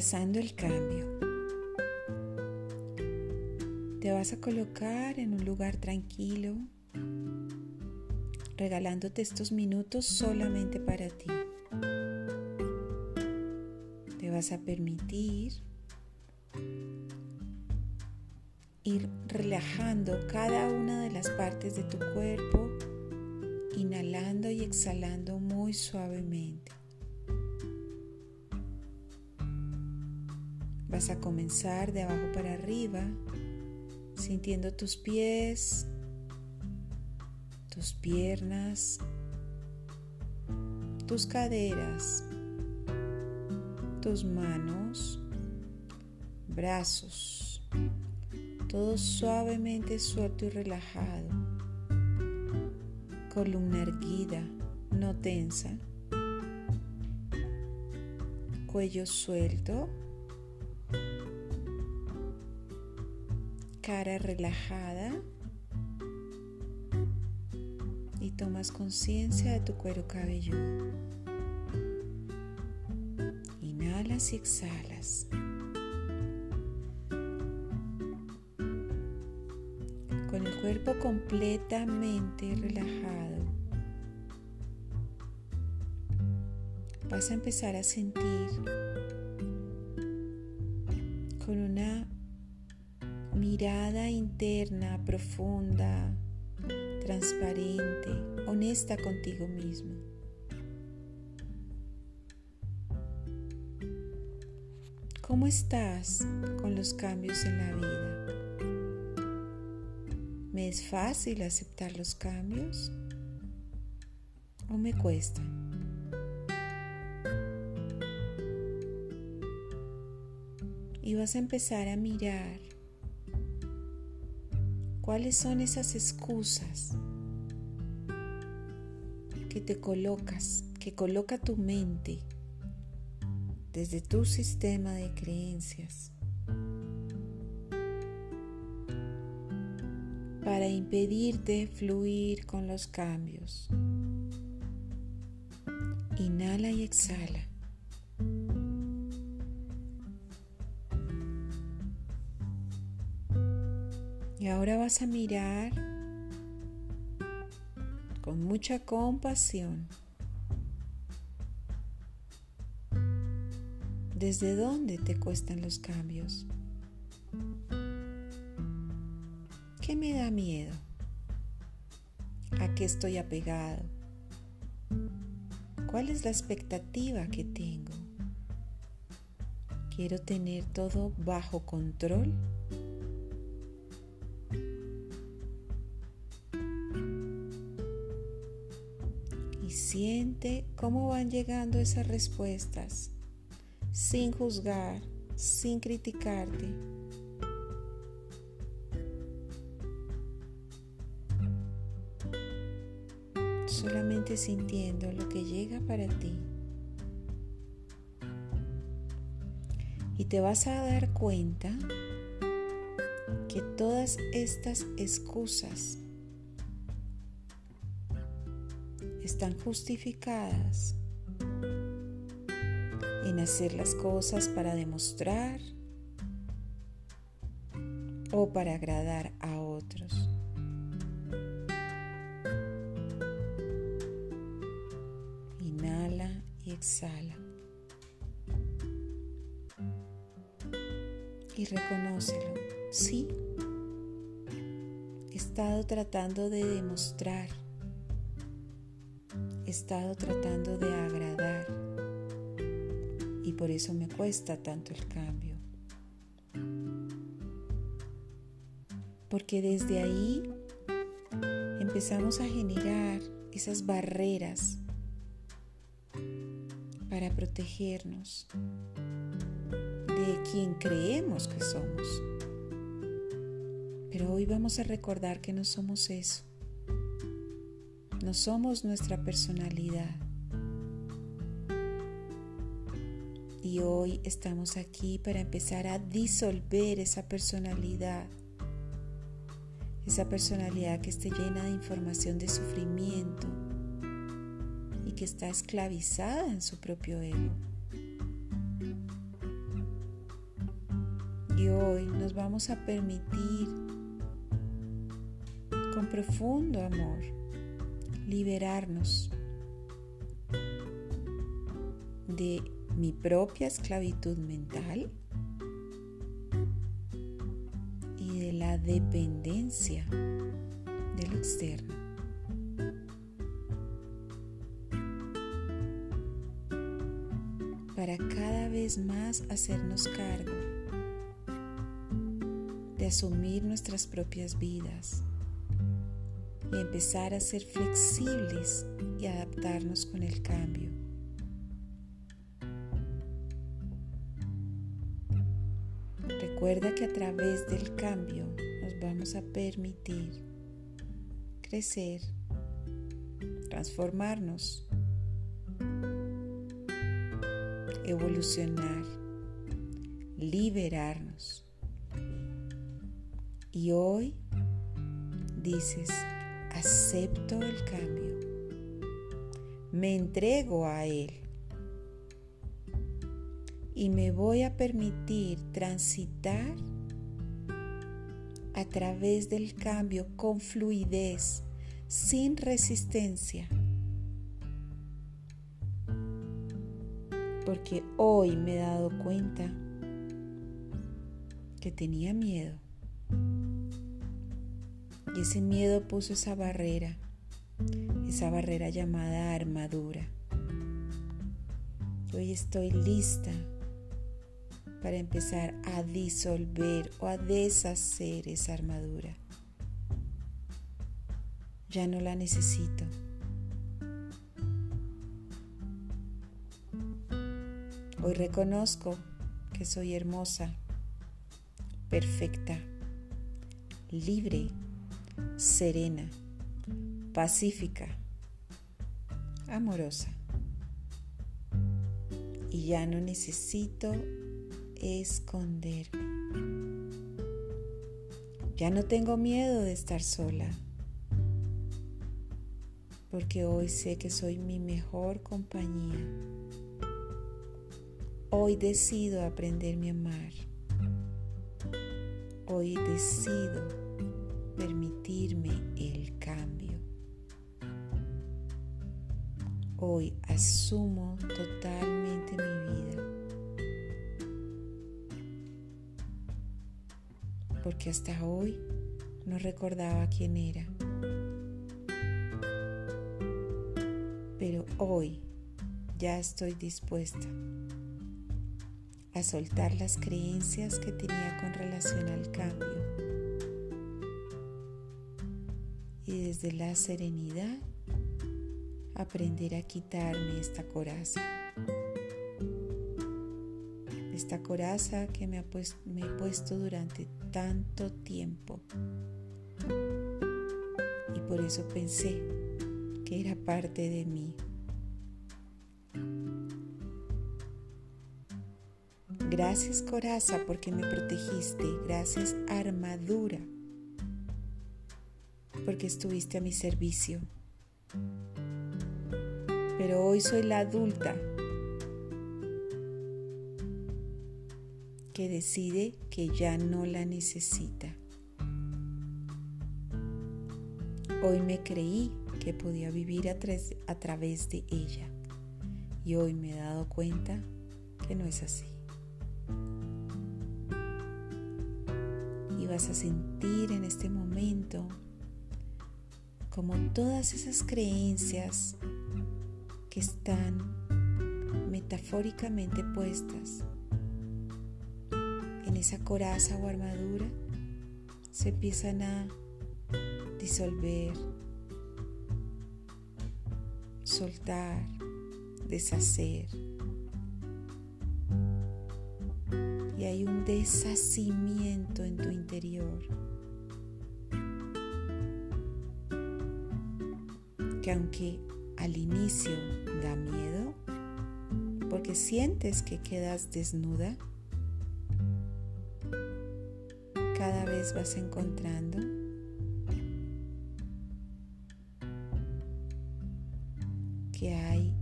Abrazando el cambio. Te vas a colocar en un lugar tranquilo, regalándote estos minutos solamente para ti. Te vas a permitir ir relajando cada una de las partes de tu cuerpo, inhalando y exhalando muy suavemente. Vas a comenzar de abajo para arriba, sintiendo tus pies, tus piernas, tus caderas, tus manos, brazos, todo suavemente suelto y relajado, columna erguida, no tensa, cuello suelto, cara relajada y tomas conciencia de tu cuero cabelludo. Inhalas y exhalas. Con el cuerpo completamente relajado, vas a empezar a sentir con una mirada interna profunda, transparente, honesta contigo mismo. ¿Cómo estás con los cambios en la vida? ¿Me es fácil aceptar los cambios o me cuesta? Y vas a empezar a mirar ¿Cuáles son esas excusas que te colocas, que coloca tu mente desde tu sistema de creencias para impedirte fluir con los cambios? Inhala y exhala. Y ahora vas a mirar con mucha compasión desde dónde te cuestan los cambios. ¿Qué me da miedo? ¿A qué estoy apegado? ¿Cuál es la expectativa que tengo? ¿Quiero tener todo bajo control? Cómo van llegando esas respuestas sin juzgar, sin criticarte. Solamente sintiendo lo que llega para ti. Y te vas a dar cuenta que todas estas excusas están justificadas en hacer las cosas para demostrar o para agradar a otros. Inhala y exhala. Y reconócelo. Sí, he estado tratando de demostrar estado tratando de agradar y por eso me cuesta tanto el cambio. Porque desde ahí empezamos a generar esas barreras para protegernos de quien creemos que somos. Pero hoy vamos a recordar que no somos eso no somos nuestra personalidad. Y hoy estamos aquí para empezar a disolver esa personalidad. Esa personalidad que esté llena de información de sufrimiento y que está esclavizada en su propio ego. Y hoy nos vamos a permitir con profundo amor liberarnos de mi propia esclavitud mental y de la dependencia de lo externo. Para cada vez más hacernos cargo de asumir nuestras propias vidas y empezar a ser flexibles y adaptarnos con el cambio. Recuerda que a través del cambio nos vamos a permitir crecer, transformarnos, evolucionar, liberarnos. Y hoy dices, acepto el cambio, me entrego a él y me voy a permitir transitar a través del cambio con fluidez, sin resistencia. Porque hoy me he dado cuenta que tenía miedo. Y ese miedo puso esa barrera, esa barrera llamada armadura. Hoy estoy lista para empezar a disolver o a deshacer esa armadura. Ya no la necesito. Hoy reconozco que soy hermosa, perfecta, libre, serena, pacífica, amorosa. Y ya no necesito esconderme. Ya no tengo miedo de estar sola, porque hoy sé que soy mi mejor compañía. Hoy decido aprenderme a amar. Hoy decido permitirme el cambio. Hoy asumo totalmente mi vida. Porque hasta hoy no recordaba quién era. Pero hoy ya estoy dispuesta a soltar las creencias que tenía con relación al cambio. Desde la serenidad aprender a quitarme esta coraza. Esta coraza que me, me he puesto durante tanto tiempo. Y por eso pensé que era parte de mí. Gracias coraza porque me protegiste. Gracias armadura porque estuviste a mi servicio. Pero hoy soy la adulta que decide que ya no la necesita. Hoy me creí que podía vivir a, través de ella y hoy me he dado cuenta que no es así. vas a sentir en este momento como todas esas creencias que están metafóricamente puestas en esa coraza o armadura se empiezan a disolver, soltar, deshacer. y hay un deshacimiento en tu interior. Que aunque al inicio da miedo, porque sientes que quedas desnuda, cada vez vas encontrando que hay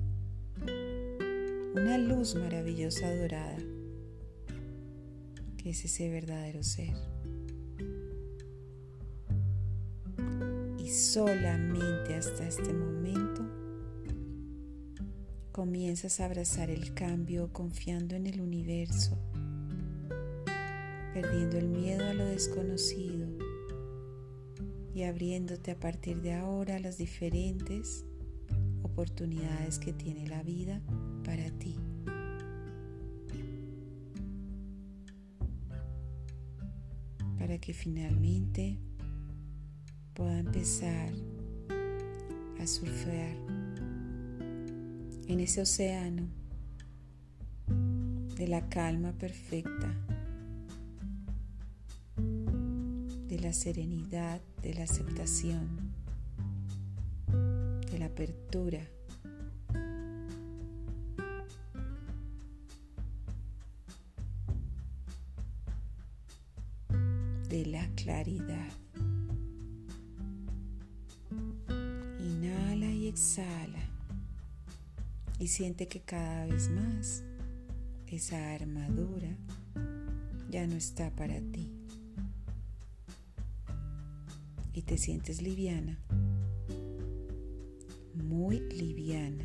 una luz maravillosa dorada que es ese verdadero ser. Solamente hasta este momento comienzas a abrazar el cambio confiando en el universo, perdiendo el miedo a lo desconocido y abriéndote a partir de ahora las diferentes oportunidades que tiene la vida para ti. Para que finalmente pueda empezar a surfear en ese océano de la calma perfecta, de la serenidad, de la aceptación, de la apertura. Siente que cada vez más esa armadura ya no está para ti. Y te sientes liviana, muy liviana,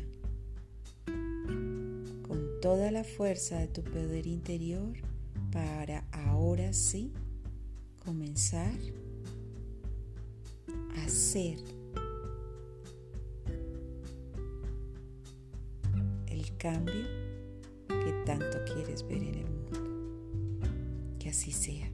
con toda la fuerza de tu poder interior para ahora sí comenzar a ser cambio que tanto quieres ver en el mundo. Que así sea.